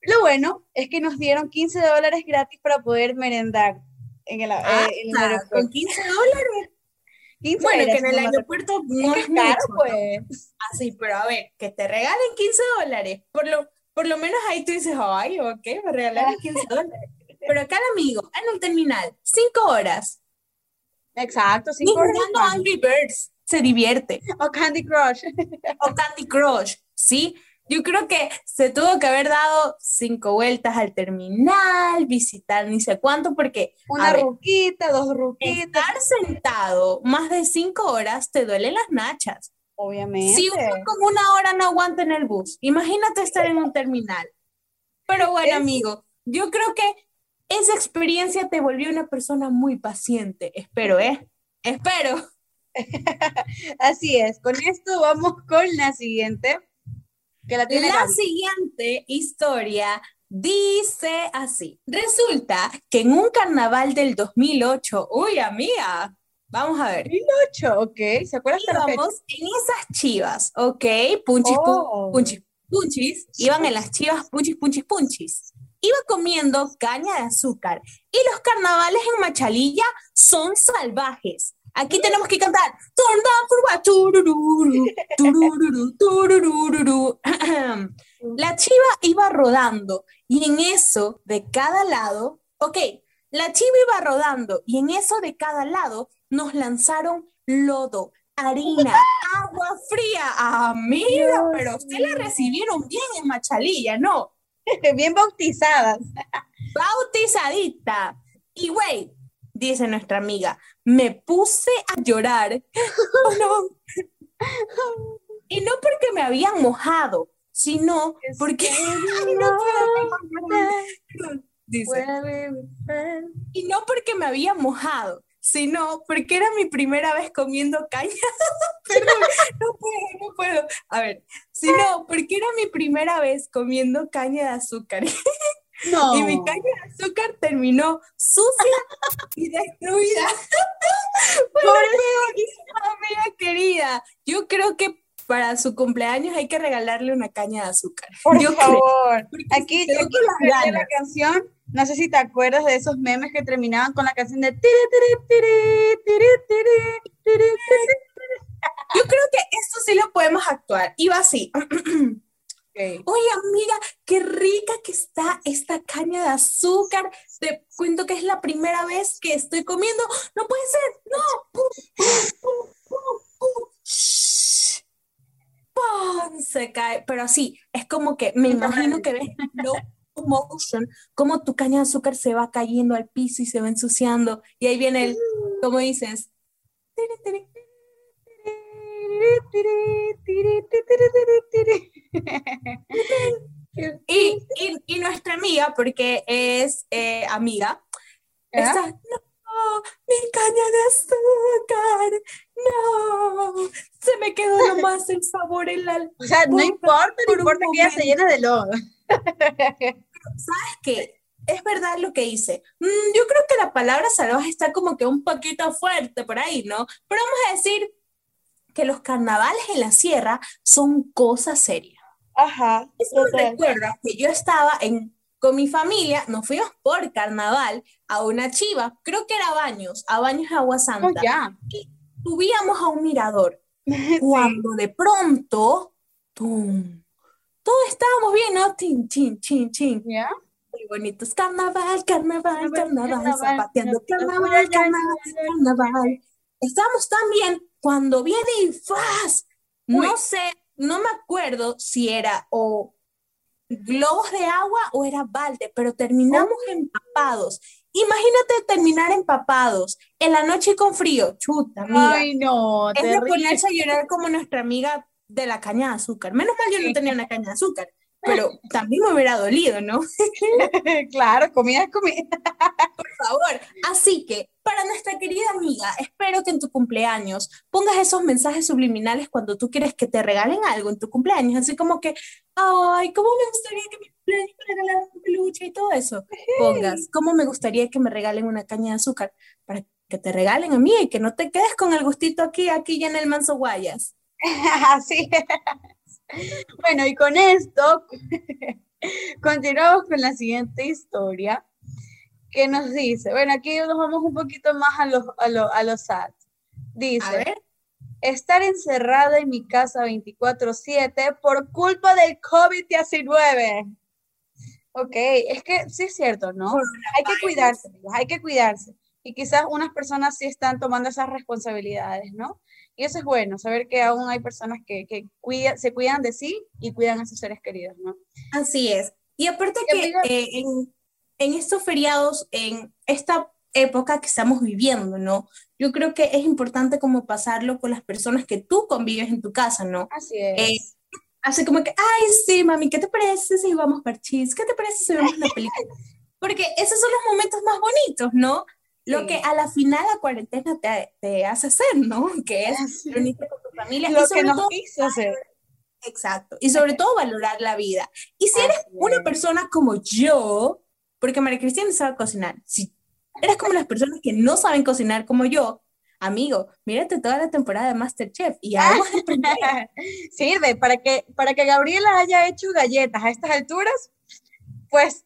Speaker 1: Lo bueno es que nos dieron 15 dólares gratis para poder merendar en el,
Speaker 2: ah, eh, aeropuerto. ¿Con 15 dólares? 15 bueno, que en el aeropuerto no es, caro, pues. Así, pero a ver, que te regalen 15 dólares. Por lo, por lo menos ahí tú dices, ay, ok, me regalaron 15 dólares. Pero acá el amigo, en el terminal, 5 horas
Speaker 1: Exacto,
Speaker 2: horas. jugando Angry Birds se divierte.
Speaker 1: O Candy Crush.
Speaker 2: o Candy Crush, ¿sí? Yo creo que se tuvo que haber dado cinco vueltas al terminal, visitar ni sé cuánto, porque...
Speaker 1: Una ruquita, dos ruquitas.
Speaker 2: Estar sentado más de cinco horas te duelen las nachas.
Speaker 1: Obviamente.
Speaker 2: Si uno con una hora no aguanta en el bus, imagínate estar en un terminal. Pero bueno, amigo, yo creo que esa experiencia te volvió una persona muy paciente. Espero, ¿eh? Espero.
Speaker 1: Así es. Con esto vamos con la siguiente
Speaker 2: la, siguiente historia dice así. Resulta que en un carnaval del 2008, uy, amiga, vamos a ver.
Speaker 1: 2008, ok, ¿se acuerdan?
Speaker 2: Íbamos en esas chivas, ok, punchis, oh. punchis, punchis, iban en las chivas punchis, punchis, punchis. Iba comiendo caña de azúcar y los carnavales en Machalilla son salvajes. Aquí tenemos que cantar. La chiva iba rodando y en eso de cada lado, ok, la chiva iba rodando y en eso de cada lado nos lanzaron lodo, harina, agua fría. Amiga, pero usted la recibieron bien en Machalilla, ¿no?
Speaker 1: bien bautizadas.
Speaker 2: Bautizadita. Y güey, dice nuestra amiga, me puse a llorar. Oh, y no porque me habían mojado, sino porque... dice, y no porque me había mojado, sino porque era mi primera vez comiendo caña. Perdón, no puedo, no puedo. A ver, sino porque era mi primera vez comiendo caña de azúcar. Y mi caña de azúcar terminó sucia y destruida. Pobre amiga querida. Yo creo que para su cumpleaños hay que regalarle una caña de azúcar.
Speaker 1: Por favor. aquí, aquí la canción. No sé si te acuerdas de esos memes que terminaban con la canción de
Speaker 2: Yo creo que esto sí lo podemos actuar. Iba así. Oye, amiga, qué rica que está esta caña de azúcar. Te cuento que es la primera vez que estoy comiendo. No puede ser, no. ¡Pum! Se cae, pero así, es como que me imagino que ves motion, como tu caña de azúcar se va cayendo al piso y se va ensuciando. Y ahí viene el, como dices, y, y, nuestra amiga, porque es eh, amiga, está, no, mi caña de azúcar, no, se me quedó nomás el sabor en la...
Speaker 1: O sea, no importa, no importa que ella se llene de lodo.
Speaker 2: ¿Sabes qué? Es verdad lo que dice. Mm, yo creo que la palabra salvaje está como que un poquito fuerte por ahí, ¿no? Pero vamos a decir que los carnavales en la sierra son cosas serias.
Speaker 1: Ajá.
Speaker 2: Eso me recuerda que yo estaba en, con mi familia, nos fuimos por carnaval a una chiva, creo que era Baños, a Baños de Agua Santa.
Speaker 1: Oh.
Speaker 2: Y subíamos a un mirador. Cuando de pronto, ¡tum! Todos estábamos bien, ¿no? Chin, chin, chin, chin.
Speaker 1: ¿Ya?
Speaker 2: Muy bonitos. Carnaval, carnaval, carnaval, carnaval zapateando, carnaval, carnaval, carnaval. Estábamos tan bien cuando viene y ¡faz! No sé, no me acuerdo si era o globos de agua o era balde, pero terminamos empapados. Imagínate terminar empapados en la noche con frío, chuta, amiga.
Speaker 1: Ay, no,
Speaker 2: es de ponerse a llorar como nuestra amiga de la caña de azúcar. Menos mal yo no tenía una caña de azúcar pero también me hubiera dolido, ¿no?
Speaker 1: claro, comida es comida.
Speaker 2: Por favor. Así que, para nuestra querida amiga, espero que en tu cumpleaños pongas esos mensajes subliminales cuando tú quieres que te regalen algo en tu cumpleaños, así como que, ay, ¿cómo me gustaría que mi cumpleaños me regalaran un peluche y todo eso? Pongas, ¿cómo me gustaría que me regalen una caña de azúcar? Para que te regalen a mí y que no te quedes con el gustito aquí, aquí ya en el manso guayas.
Speaker 1: Así es. Bueno, y con esto continuamos con la siguiente historia que nos dice, bueno, aquí nos vamos un poquito más a los, a, los sad. Dice, estar encerrada en mi casa 24/7 por culpa del COVID-19. Ok, es que sí es cierto, ¿no? Hay que cuidarse, hay que cuidarse. y quizás unas personas sí están tomando esas responsabilidades, ¿no? Y eso es bueno, saber que aún hay personas que, que se cuidan de sí y cuidan a sus seres queridos, ¿no?
Speaker 2: Así es. Y aparte que eh, en, en estos feriados, en esta época que estamos viviendo, ¿no? Yo creo que es importante como pasarlo con las personas que tú convives en tu casa, ¿no?
Speaker 1: Así es. Eh,
Speaker 2: así como que, ay, sí, mami, ¿qué te parece si vamos a parchís? ¿Qué te parece si vemos una película? Porque esos son los momentos más bonitos, ¿no? Lo que a la final la cuarentena te, te hace hacer, ¿no? Que es reunirte con tu familia.
Speaker 1: Lo que nos hizo hacer.
Speaker 2: Exacto. Y sobre todo valorar la vida. Y si eres una persona como yo, porque María Cristina sabe cocinar, si eres como las personas que no saben cocinar como yo, amigo, mírate toda la temporada de Masterchef y algo
Speaker 1: Sirve para que, para que Gabriela haya hecho galletas a estas alturas, pues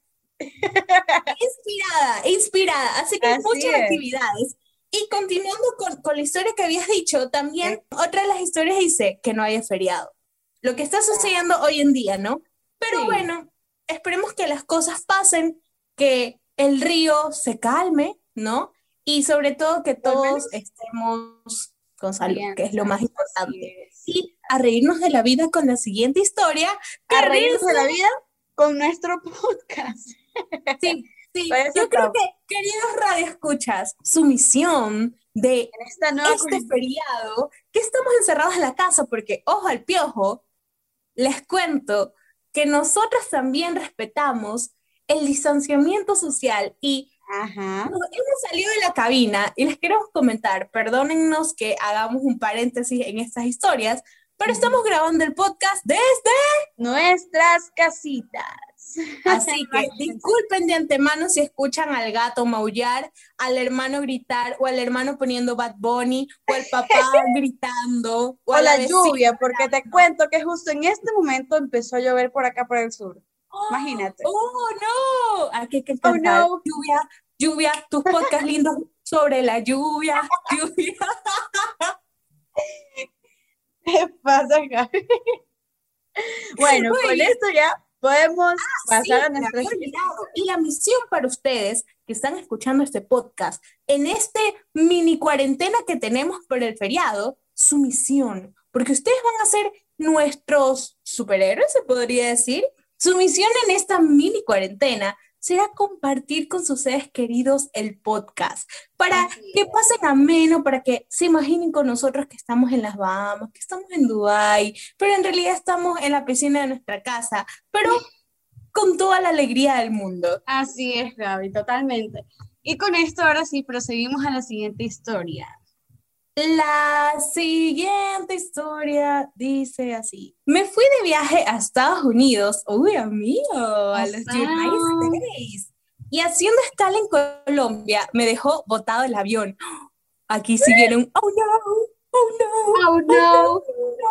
Speaker 2: inspirada, inspirada. Así que muchas actividades. Y continuando con, con, la historia que habías dicho, también otra de las historias dice que no haya feriado. Lo que está sucediendo hoy en día, ¿no? Pero bueno, esperemos que las cosas pasen, que el río se calme, ¿no? Y sobre todo que todos estemos con salud, que es lo más importante. Y a reírnos de la vida con la siguiente historia.
Speaker 1: A reírnos de la vida con nuestro podcast.
Speaker 2: Sí, sí. Yo creo que, queridos radioescuchas, su misión de esta este feriado, que estamos encerrados en la casa, porque, ojo al piojo, les cuento que nosotros también respetamos el distanciamiento social y hemos salido de la cabina y les queremos comentar, perdónennos que hagamos un paréntesis en estas historias, pero estamos grabando el podcast desde
Speaker 1: nuestras casitas.
Speaker 2: Así que disculpen de antemano si escuchan al gato maullar, al hermano gritar, o al hermano poniendo Bad Bunny, o al papá gritando,
Speaker 1: o, la, lluvia, porque te cuento que justo en este momento empezó a llover por acá por el sur. Oh, Imagínate.
Speaker 2: Oh, no. Aquí que oh, no. Lluvia, lluvia, tus podcasts lindos sobre la lluvia, lluvia.
Speaker 1: ¿Qué pasa, Gaby? Bueno, con esto ya podemos ah, pasar a nuestra
Speaker 2: Y la misión para ustedes que están escuchando este podcast, en este mini cuarentena que tenemos por el feriado, su misión, porque ustedes van a ser nuestros superhéroes, se podría decir. Su misión en esta mini cuarentena será compartir con sus seres queridos el podcast, para que pasen ameno, para que se imaginen con nosotros que estamos en las Bahamas, que estamos en Dubai, pero en realidad estamos en la piscina de nuestra casa, pero con toda la alegría del mundo.
Speaker 1: Así es, Gaby, totalmente. Y con esto ahora sí proseguimos a la siguiente historia.
Speaker 2: La siguiente historia dice así. Me fui de viaje a Estados Unidos, uy, amigo, a los United States. Y haciendo escala en Colombia, me dejó botado el avión. Aquí siguieron, oh no, oh no,
Speaker 1: oh no. Oh,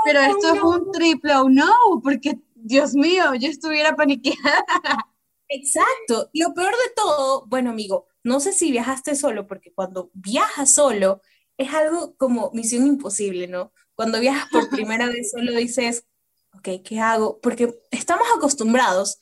Speaker 1: Pero esto es un triple oh no, porque, Dios mío, yo estuviera paniqueada.
Speaker 2: Exacto. Lo peor de todo, bueno, amigo, no sé si viajaste solo, porque cuando viajas solo, es algo como misión imposible, ¿no? Cuando viajas por primera vez solo dices, ok, ¿qué hago? Porque estamos acostumbrados,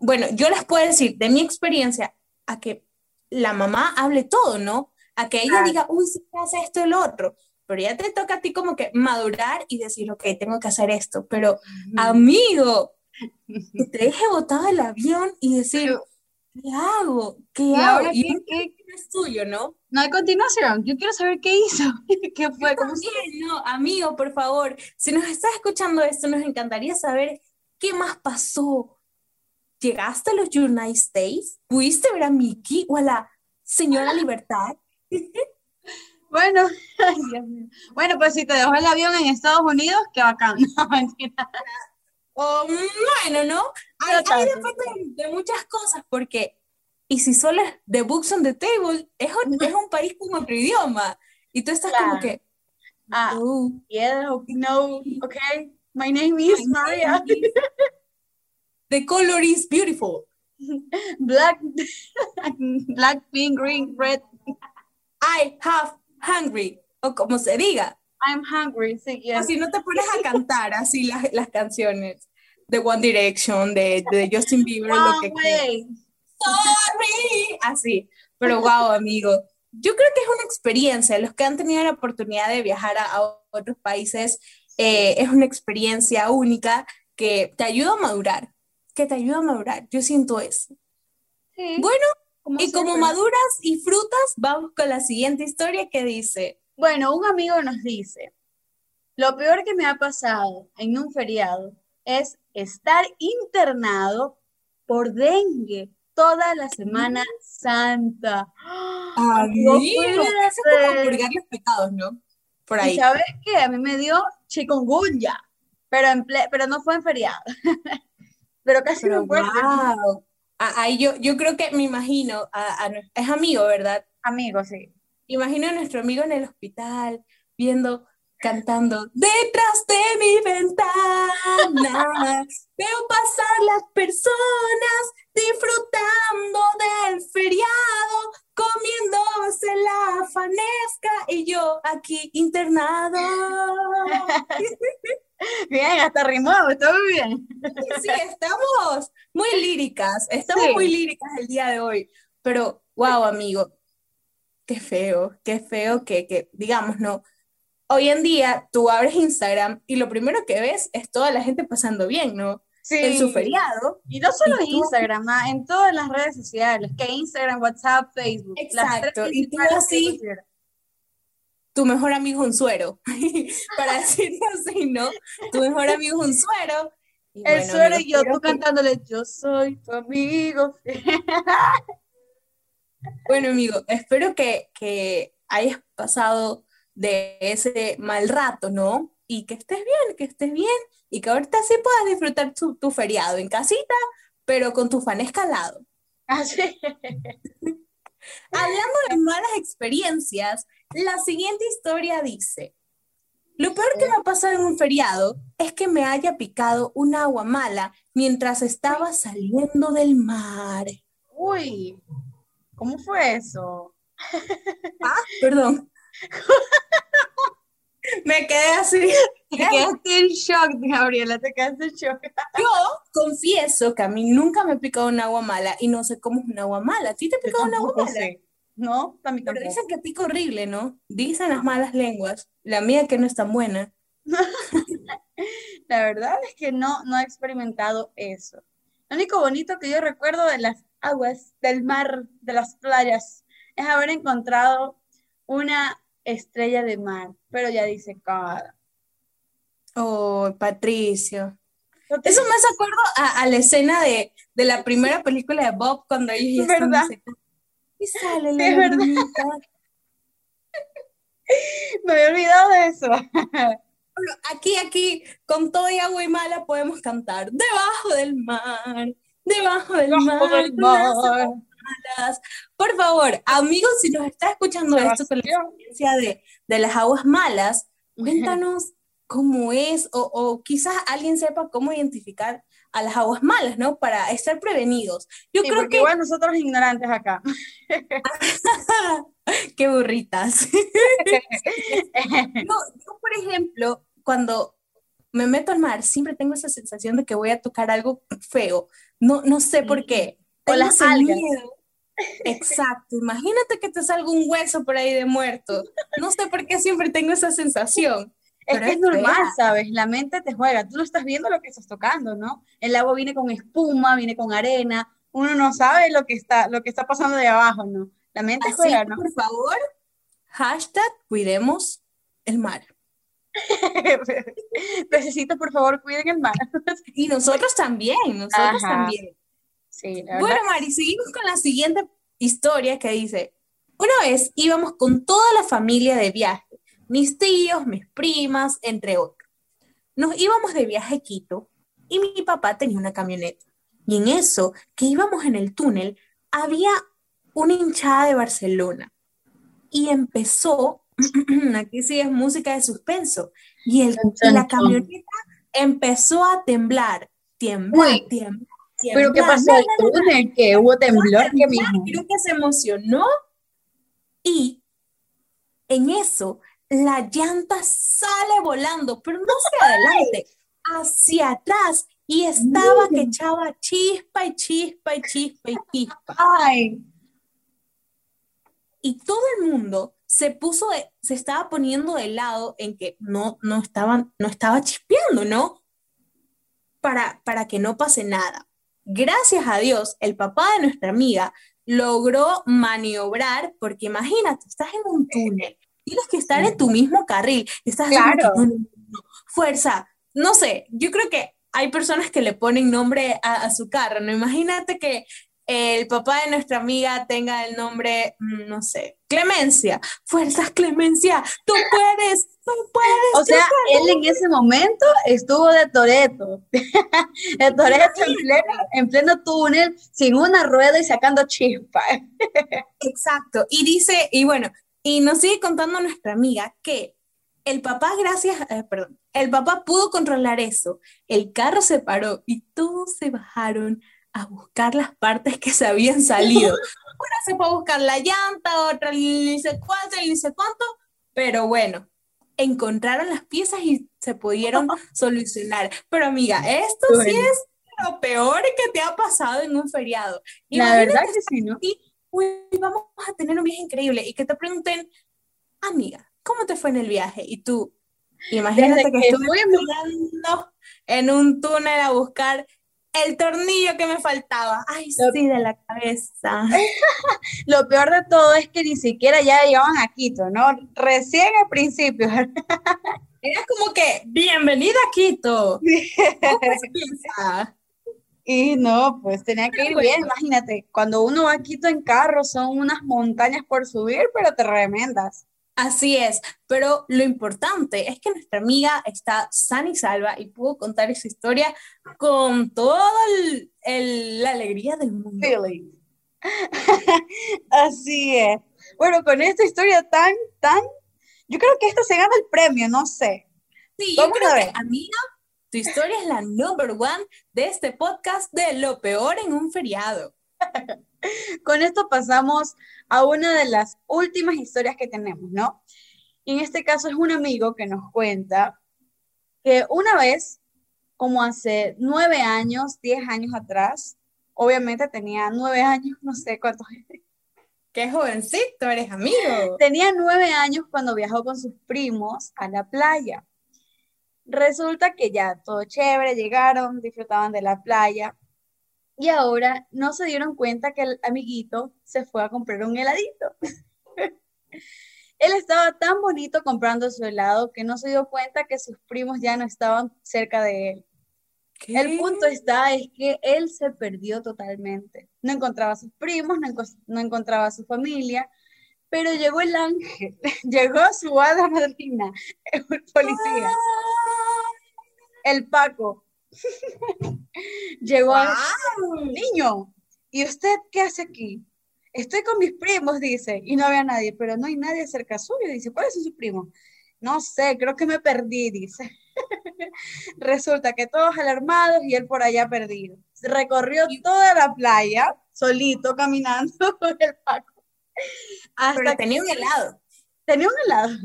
Speaker 2: bueno, yo les puedo decir de mi experiencia a que la mamá hable todo, ¿no? A que ella diga, uy, sí, hace esto lo otro. Pero ya te toca a ti como que madurar y decir, ok, tengo que hacer esto. Pero, amigo, te deje botado el avión y decir, ¿qué hago? ¿Qué hago? y qué, es tuyo, ¿no?
Speaker 1: No hay continuación. Yo quiero saber qué hizo. ¿Qué fue? ¿Cómo
Speaker 2: no, amigo, por favor, si nos estás escuchando esto, nos encantaría saber qué más pasó. ¿Llegaste a los United States? ¿Pudiste ver a Mickey o a la señora Libertad?
Speaker 1: Bueno, bueno, pues si te dejó el avión en Estados Unidos, qué bacán. No,
Speaker 2: mentira. O, bueno, ¿no? Hay, hay de, de muchas cosas, porque y si solo es The Books on the Table, es un, es un país con otro idioma. Y tú estás como que.
Speaker 1: Ah, oh, yeah, no, okay. My name is Maria.
Speaker 2: the color is beautiful.
Speaker 1: Black, black, pink, green, red.
Speaker 2: I have hungry. O como se diga.
Speaker 1: I'm hungry, sí,
Speaker 2: O si no te pones a cantar así las, las canciones de One Direction, de, de Justin Bieber, lo que sorry, así. Pero wow, amigo, yo creo que es una experiencia. Los que han tenido la oportunidad de viajar a, otros países, eh, es una experiencia única que te ayuda a madurar, que te ayuda a madurar. Yo siento eso. Bueno, y como maduras y frutas, vamos con la siguiente historia que dice.
Speaker 1: Bueno, un amigo nos dice, lo peor que me ha pasado en un feriado es estar internado por dengue toda la Semana Santa.
Speaker 2: Ay, es como purgar los pecados, ¿no?
Speaker 1: Por ahí. ¿Y sabes qué? A mí me dio chikungunya, pero, en pero no fue en feriado. pero casi no fue.
Speaker 2: Wow. Ahí yo, yo creo que me imagino, a, es amigo, ¿verdad?
Speaker 1: Amigo, sí.
Speaker 2: Imagino a nuestro amigo en el hospital viendo cantando detrás de mi ventana. Veo pasar las personas disfrutando del feriado, comiéndose la fanesca y yo aquí internado.
Speaker 1: Bien, hasta rimó, está muy bien.
Speaker 2: Sí, estamos muy líricas, estamos muy líricas el día de hoy, pero wow, amigo, qué feo, qué feo que, que digamos, no, hoy en día tú abres Instagram y lo primero que ves es toda la gente pasando bien, ¿no? Sí. En su feriado.
Speaker 1: Y no solo en Instagram, ¿ah? en todas las redes sociales, que Instagram, WhatsApp, Facebook.
Speaker 2: Exacto. y tú así, tu mejor amigo es un suero, para decirlo así, ¿no? Tu mejor amigo es un suero.
Speaker 1: El suero y yo, tú cantándole, yo soy tu amigo.
Speaker 2: bueno, amigo, espero que, que hayas pasado de ese mal rato, ¿no? Y que estés bien, que estés bien y que ahorita sí puedas disfrutar tu, feriado en casita, pero con tu fan escalado.
Speaker 1: Así.
Speaker 2: Hablando de malas experiencias, la siguiente historia dice, lo peor que me ha pasado en un feriado es que me haya picado un agua mala mientras estaba saliendo del mar.
Speaker 1: Uy, ¿cómo fue eso?
Speaker 2: Ah, perdón. Me quedé así.
Speaker 1: Te quedaste en shock, Gabriela, te quedaste en shock.
Speaker 2: Yo confieso que a mí nunca me ha picado un agua mala y no sé cómo es un agua mala. ¿A ti te ha picado un agua mala?
Speaker 1: No, también
Speaker 2: Pero dicen que pica horrible, ¿no? Dicen las malas lenguas. La mía que no es tan buena.
Speaker 1: La verdad es que no, no he experimentado eso. Lo único bonito que yo recuerdo de las aguas, del mar, de las playas, es haber encontrado una estrella de mar, pero ya dice cada.
Speaker 2: Oh, Patricio. Eso me hace acuerdo a, la escena de, la primera película de Bob cuando ellos ya ¿verdad? y sale la verdad.
Speaker 1: me había olvidado de eso.
Speaker 2: aquí, aquí, con todo y agua y mala podemos cantar debajo del mar, debajo del mar. Del mar. Por favor, amigos, si nos está escuchando esto con la experiencia de, de, las aguas malas, cuéntanos cómo es, o, o, quizás alguien sepa cómo identificar a las aguas malas, ¿no? Para estar prevenidos.
Speaker 1: Yo creo que igual nosotros ignorantes acá.
Speaker 2: Qué burritas. yo, por ejemplo, cuando me meto al mar, siempre tengo esa sensación de que voy a tocar algo feo. No, no sé por qué.
Speaker 1: O las algas.
Speaker 2: Exacto, imagínate que te salga un hueso por ahí de muerto. No sé por qué siempre tengo esa sensación.
Speaker 1: Es que es, normal, ¿sabes? La mente te juega. Tú no estás viendo lo que estás tocando, ¿no? El agua viene con espuma, viene con arena. Uno no sabe lo que está, lo que está pasando de abajo, ¿no? La mente juega, ¿no?
Speaker 2: Por favor, hashtag cuidemos el mar.
Speaker 1: Necesito, por favor, cuiden el mar.
Speaker 2: y nosotros también, nosotros también bueno, Mari, seguimos con la siguiente historia que dice, una vez íbamos con toda la familia de viaje, mis tíos, mis primas, entre otros. Nos íbamos de viaje a Quito y mi papá tenía una camioneta. Y en eso, que íbamos en el túnel, había una hinchada de Barcelona. Y empezó, aquí sí es música de suspenso, y, el, la camioneta empezó a temblar, tiemblar, tiemblar
Speaker 1: ¿Pero qué pasó? ¿El que hubo temblor? ¿Qué mismo?
Speaker 2: Creo que se emocionó y en eso la llanta sale volando, pero no hacia adelante, hacia atrás y estaba que echaba chispa y chispa y chispa y chispa.
Speaker 1: Ay.
Speaker 2: y todo el mundo se puso, se estaba poniendo de lado en que no, no, estaban, no estaba chispeando, ¿no? Para, para que no pase nada. Gracias a Dios, el papá de nuestra amiga logró maniobrar, porque imagínate, estás en un túnel, tienes que estar en tu mismo carril, estás
Speaker 1: claro.
Speaker 2: fuerza, no sé, yo creo que hay personas que le ponen nombre a, a, su carro, ¿no? Imagínate que el papá de nuestra amiga tenga el nombre, mm, no sé, Clemencia. Fuerzas, Clemencia, tú puedes, puedes.
Speaker 1: O sea, él en ese momento estuvo de Toreto, de Toreto en pleno, en pleno túnel, sin una rueda y sacando chispa.
Speaker 2: Exacto. Y dice, y bueno, y nos sigue contando nuestra amiga que el papá, gracias, eh, perdón, el papá pudo controlar eso. El carro se paró y todos se bajaron a buscar las partes que se habían salido. Una se fue a buscar la llanta, otra ni sé cuánto, ni sé cuánto, pero bueno, encontraron las piezas y se pudieron solucionar. Pero amiga, esto sí es lo peor que te ha pasado en un feriado.
Speaker 1: La verdad que sí, ¿no?
Speaker 2: Y vamos a tener un viaje increíble y que te pregunten, amiga, ¿cómo te fue en el viaje? Y tú, imagínate que, que estuve en un túnel a buscar el tornillo que me faltaba. Ay, sí, de la cabeza.
Speaker 1: Lo peor de todo es que ni siquiera ya llegaban a Quito, ¿no? Recién al principio.
Speaker 2: Era como que, bienvenida a Quito.
Speaker 1: y no, pues tenía que ir bien, imagínate, cuando uno va a Quito en carro son unas montañas por subir, pero te remendas.
Speaker 2: Así es, pero lo importante es que nuestra amiga está sana y salva y pudo contar esa historia con toda la alegría del mundo.
Speaker 1: Así es. Bueno, con esta historia tan, tan, yo creo que esto se gana el premio, no sé.
Speaker 2: Sí, yo creo que, amiga, tu historia es la number one de este podcast de lo peor en un feriado.
Speaker 1: Con esto pasamos a una de las últimas historias que tenemos, ¿no? Y en este caso es un amigo que nos cuenta que una vez, como hace nueve años, diez años atrás, obviamente tenía nueve años, no sé cuántos.
Speaker 2: Qué jovencito, eres amigo.
Speaker 1: Tenía nueve años cuando viajó con sus primos a la playa. Resulta que ya todo chévere, llegaron, disfrutaban de la playa, y ahora no se dieron cuenta que el amiguito se fue a comprar un heladito. Él estaba tan bonito comprando su helado que no se dio cuenta que sus primos ya no estaban cerca de él. El punto está es que él se perdió totalmente. No encontraba a sus primos, no, encontraba a su familia, pero llegó el ángel, llegó su hada madrina, el policía, el Paco, Llegó wow. niño. ¿Y usted qué hace aquí? Estoy con mis primos, dice, y no había nadie, pero no hay nadie cerca suyo. Dice, ¿cuáles son sus primos? No sé, creo que me perdí, dice. Resulta que todos alarmados y él por allá perdido. Recorrió toda la playa, solito, caminando con el Paco.
Speaker 2: Hasta tenía un helado.
Speaker 1: Tenía un helado.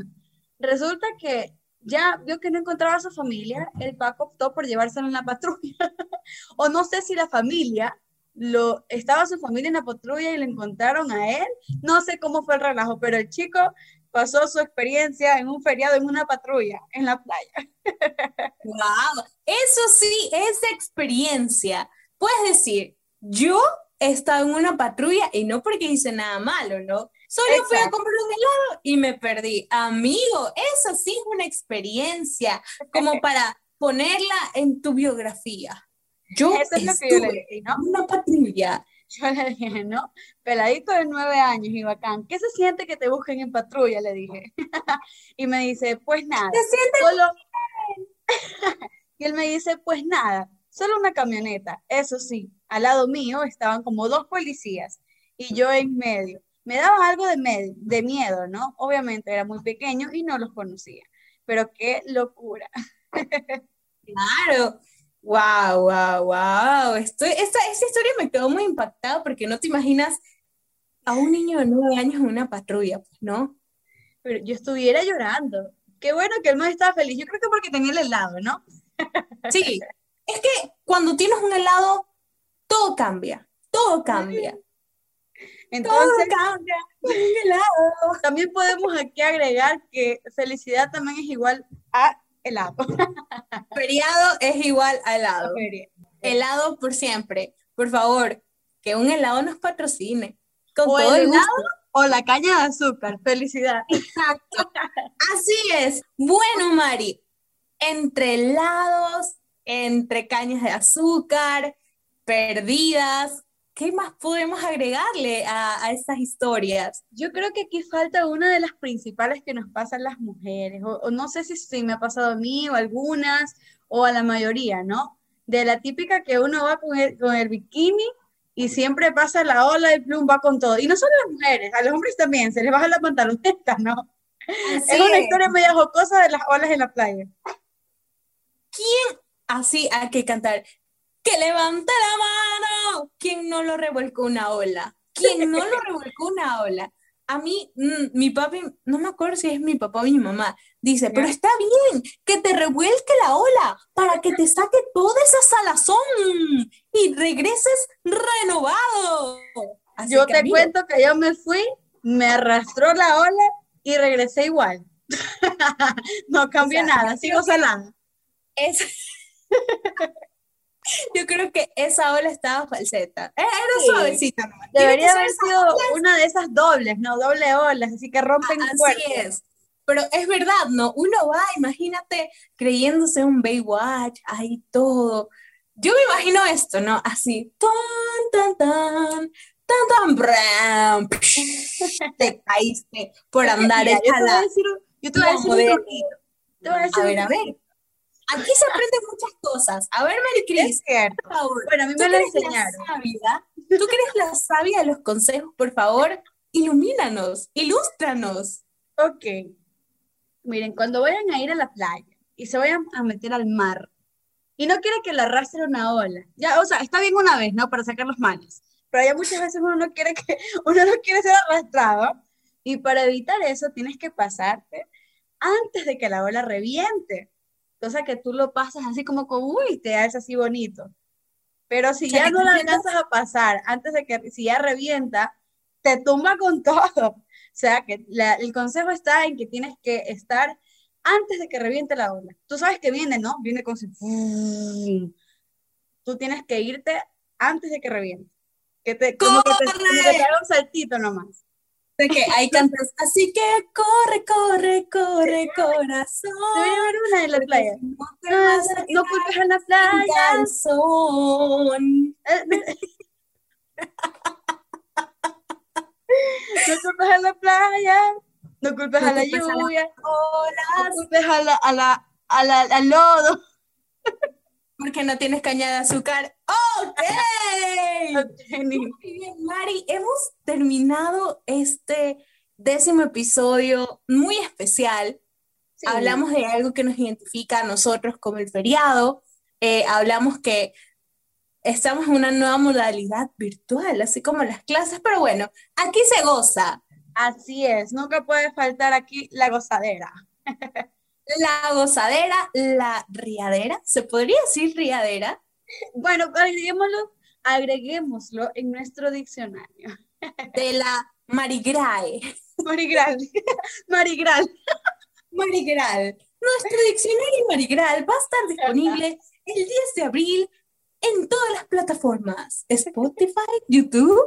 Speaker 1: Resulta que ya vio que no encontraba a su familia, el Paco optó por llevárselo en la patrulla. o no sé si la familia, lo, estaba su familia en la patrulla y le encontraron a él. No sé cómo fue el relajo, pero el chico pasó su experiencia en un feriado en una patrulla en la playa.
Speaker 2: wow, eso sí es experiencia. Puedes decir, yo he estado en una patrulla y no porque hice nada malo, ¿no? Solo fui a comprar un helado y me perdí. Amigo, eso sí es una experiencia como para ponerla en tu biografía. Yo eso es lo que yo le dije, ¿no? Una patrulla.
Speaker 1: Yo le dije, ¿no? Peladito de nueve años y bacán. ¿Qué se siente que te busquen en patrulla? Le dije. y me dice, pues nada. Solo... y él me dice, pues nada, solo una camioneta. Eso sí, al lado mío estaban como dos policías y yo en medio. Me daba algo de, de miedo, ¿no? Obviamente era muy pequeño y no los conocía, pero qué locura.
Speaker 2: claro. Wow, wow, wow. Estoy, esta, esta historia me quedó muy impactada porque no te imaginas a un niño de nueve años en una patrulla, pues, ¿no?
Speaker 1: Pero yo estuviera llorando. Qué bueno que él no estaba feliz. Yo creo que porque tenía el helado, ¿no?
Speaker 2: sí. Es que cuando tienes un helado, todo cambia, todo cambia.
Speaker 1: Entonces, cambia, helado. También podemos aquí agregar que felicidad también es igual a helado.
Speaker 2: Feriado es igual a helado. Helado por siempre. Por favor, que un helado nos patrocine.
Speaker 1: Con o todo el helado o la caña de azúcar. Felicidad.
Speaker 2: Exacto. Así es. Bueno, Mari, entre helados, entre cañas de azúcar, perdidas, ¿qué más podemos agregarle a, a estas historias?
Speaker 1: Yo creo que aquí falta una de las principales que nos pasan las mujeres, o, no sé si, si, me ha pasado a mí o a algunas, o a la mayoría, ¿no? De la típica que uno va con el, con el bikini y siempre pasa la ola y plum va con todo. Y no solo las mujeres, a los hombres también, se les baja la pantaloneta, ¿no? es una historia media jocosa de las olas en la playa.
Speaker 2: ¿Quién así hay que cantar? Que levante la mano. ¿Quién no lo revolcó una ola? ¿Quién no lo revolcó una ola? A mí, mm, mi papi, no me acuerdo si es mi papá o mi mamá, dice, pero está bien que te revuelque la ola para que te saque toda esa salazón y regreses renovado.
Speaker 1: yo te cuento que yo me fui, me arrastró la ola y regresé igual. no cambié nada, sigo salada.
Speaker 2: Es... Yo creo que esa ola estaba falseta. Eh, era suavecita.
Speaker 1: Debería haber sido una de esas dobles, ¿no? Doble olas, así que rompen
Speaker 2: ah, Así es. Pero es verdad, ¿no? Uno va, imagínate, creyéndose un Baywatch, ahí todo. Yo me imagino esto, ¿no? Así, tan, tan, tan, tan, tan, bram, te caíste por andar
Speaker 1: Mira, yo te voy a decir, yo te voy a decir un poquito.
Speaker 2: Te voy a, decir a ver, a ver. Aquí se aprenden muchas cosas. A ver, Maricris, por favor.
Speaker 1: Bueno, a mí me lo enseñaron.
Speaker 2: ¿Tú que eres la sabia de los consejos? Por favor, ilumínanos, ilústranos.
Speaker 1: Ok. Miren, cuando vayan a ir a la playa y se vayan a meter al mar y no quiere que la arrastre una ola, ya, o sea, está bien una vez, ¿no? Para sacar los males, pero ya muchas veces uno no quiere que, uno no quiere ser arrastrado y para evitar eso tienes que pasarte antes de que la ola reviente cosa que tú lo pasas así como con, uy, te hace así bonito. Pero si ya no la alcanzas a pasar antes de que, si ya revienta, te tumba con todo. O sea, que el consejo está en que tienes que estar antes de que reviente la ola. Tú sabes que viene, ¿no? Viene con su... Tú tienes que irte antes de que reviente. Que te, como que te, como que te haga un saltito nomás
Speaker 2: de que hay cantos, así que corre, corre, corre, corazón.
Speaker 1: Debería una en la playa. No, culpes a la playa. no culpes a la playa. No culpes a la lluvia. No culpes a la, a la, a la, al lodo.
Speaker 2: Porque no tienes caña de azúcar. ¡Ok! Muy bien, Mari. Hemos terminado este décimo episodio muy especial. Hablamos de algo que nos identifica a nosotros como el feriado. Eh, hablamos que estamos en una nueva modalidad virtual, así como las clases, pero bueno, aquí se goza.
Speaker 1: Así es, nunca puede faltar aquí la gozadera.
Speaker 2: La gozadera, la riadera, ¿se podría decir riadera?
Speaker 1: Bueno, agreguémoslo, agreguémoslo en nuestro diccionario.
Speaker 2: De la marigrae.
Speaker 1: Marigral. Marigral.
Speaker 2: Marigral. Nuestro diccionario Marigral va a estar disponible el 10 de abril en todas las plataformas. Spotify, YouTube.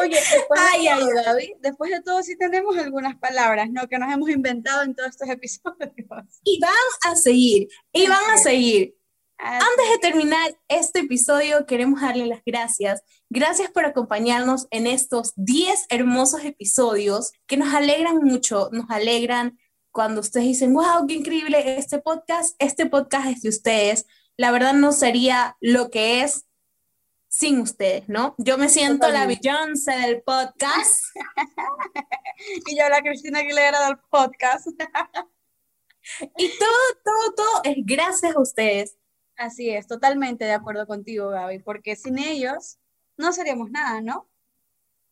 Speaker 1: Oye, después, ay, de, todo, David, después de todo sí tenemos algunas palabras, ¿no? Que nos hemos inventado en todos estos episodios.
Speaker 2: Y van a seguir, y van a seguir. Antes de terminar este episodio, queremos darle las gracias. Gracias por acompañarnos en estos 10 hermosos episodios que nos alegran mucho, nos alegran cuando ustedes dicen, wow, qué increíble este podcast. Este podcast es de ustedes la verdad no sería lo que es sin ustedes, ¿no? Yo me siento la Beyoncé del podcast.
Speaker 1: y yo la Cristina Aguilera del podcast.
Speaker 2: y todo, todo, todo es gracias a ustedes.
Speaker 1: Así es, totalmente de acuerdo contigo, Gaby, porque sin ellos no seríamos nada, ¿no?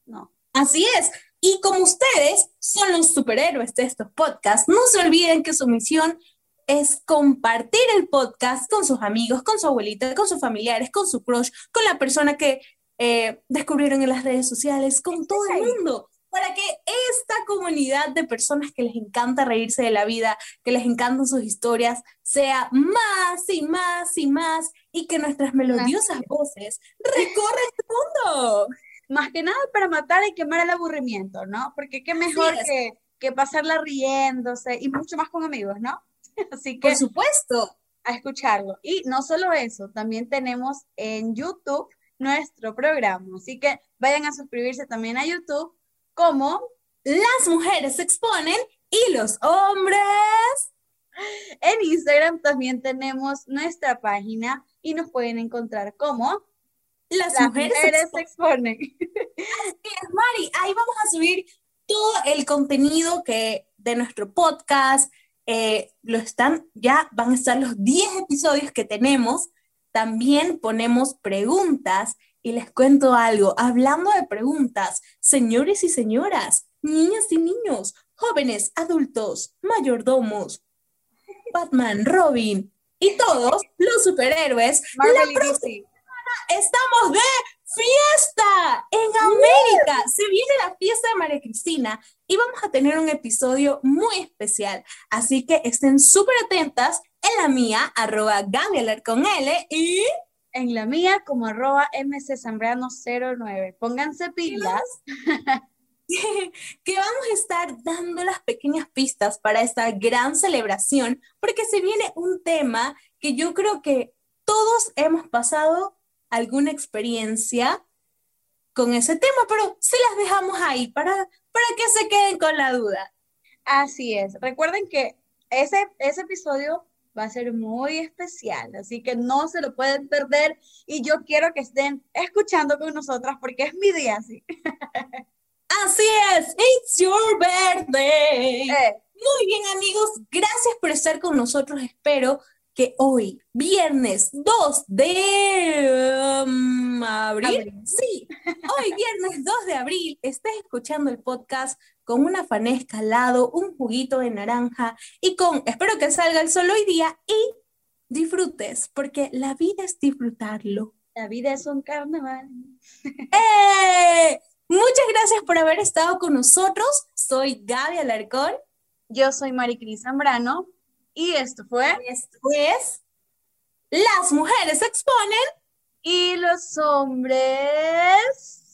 Speaker 2: No. Así es. Y como ustedes son los superhéroes de estos podcasts, no se olviden que su misión es compartir el podcast con sus amigos, con su abuelita, con sus familiares, con su crush, con la persona que eh, descubrieron en las redes sociales, con todo el mundo, para que esta comunidad de personas que les encanta reírse de la vida, que les encantan sus historias, sea más y más y más y que nuestras melodiosas voces recorran el mundo.
Speaker 1: Más que nada para matar y quemar el aburrimiento, ¿no? Porque qué mejor que, que pasarla riéndose y mucho más con amigos, ¿no?
Speaker 2: Así que... Por supuesto.
Speaker 1: A escucharlo. Y no solo eso, también tenemos en YouTube nuestro programa. Así que vayan a suscribirse también a YouTube como
Speaker 2: Las mujeres se exponen y los hombres.
Speaker 1: En Instagram también tenemos nuestra página y nos pueden encontrar como
Speaker 2: Las, mujeres, se exponen. Mari, ahí vamos a subir todo el contenido que de nuestro podcast, eh, lo están, ya van a estar los 10 episodios que tenemos. También ponemos preguntas y les cuento algo. Hablando de preguntas, señores y señoras, niñas y niños, jóvenes, adultos, mayordomos, Batman, Robin y todos los superhéroes, la próxima estamos de fiesta en América. Se viene la fiesta de María Cristina y vamos a tener un episodio muy especial. Así que estén súper atentas en la mía, arroba Gaby con L y
Speaker 1: en la mía como arroba mczambrano09. Pónganse pilas.
Speaker 2: que vamos a estar dando las pequeñas pistas para esta gran celebración, porque se viene un tema que yo creo que todos hemos pasado alguna experiencia con ese tema, pero se las dejamos ahí para, para que se queden con la duda.
Speaker 1: Así es. Recuerden que ese, ese episodio va a ser muy especial, así que no se lo pueden perder y yo quiero que estén escuchando con nosotras porque es mi día, así.
Speaker 2: Así es, it's your birthday. Eh. Muy bien amigos, gracias por estar con nosotros, espero que hoy, viernes 2 de um, abril, sí, hoy viernes 2 de abril, estés escuchando el podcast con una fanesca al lado, un juguito de naranja y con, espero que salga el sol hoy día y disfrutes, porque la vida es disfrutarlo.
Speaker 1: La vida es un carnaval.
Speaker 2: ¡Eh! Muchas gracias por haber estado con nosotros. Soy Gaby Alarcón.
Speaker 1: Yo soy Maricris Zambrano. Y esto fue.
Speaker 2: Esto es. Las mujeres se exponen.
Speaker 1: Y los hombres.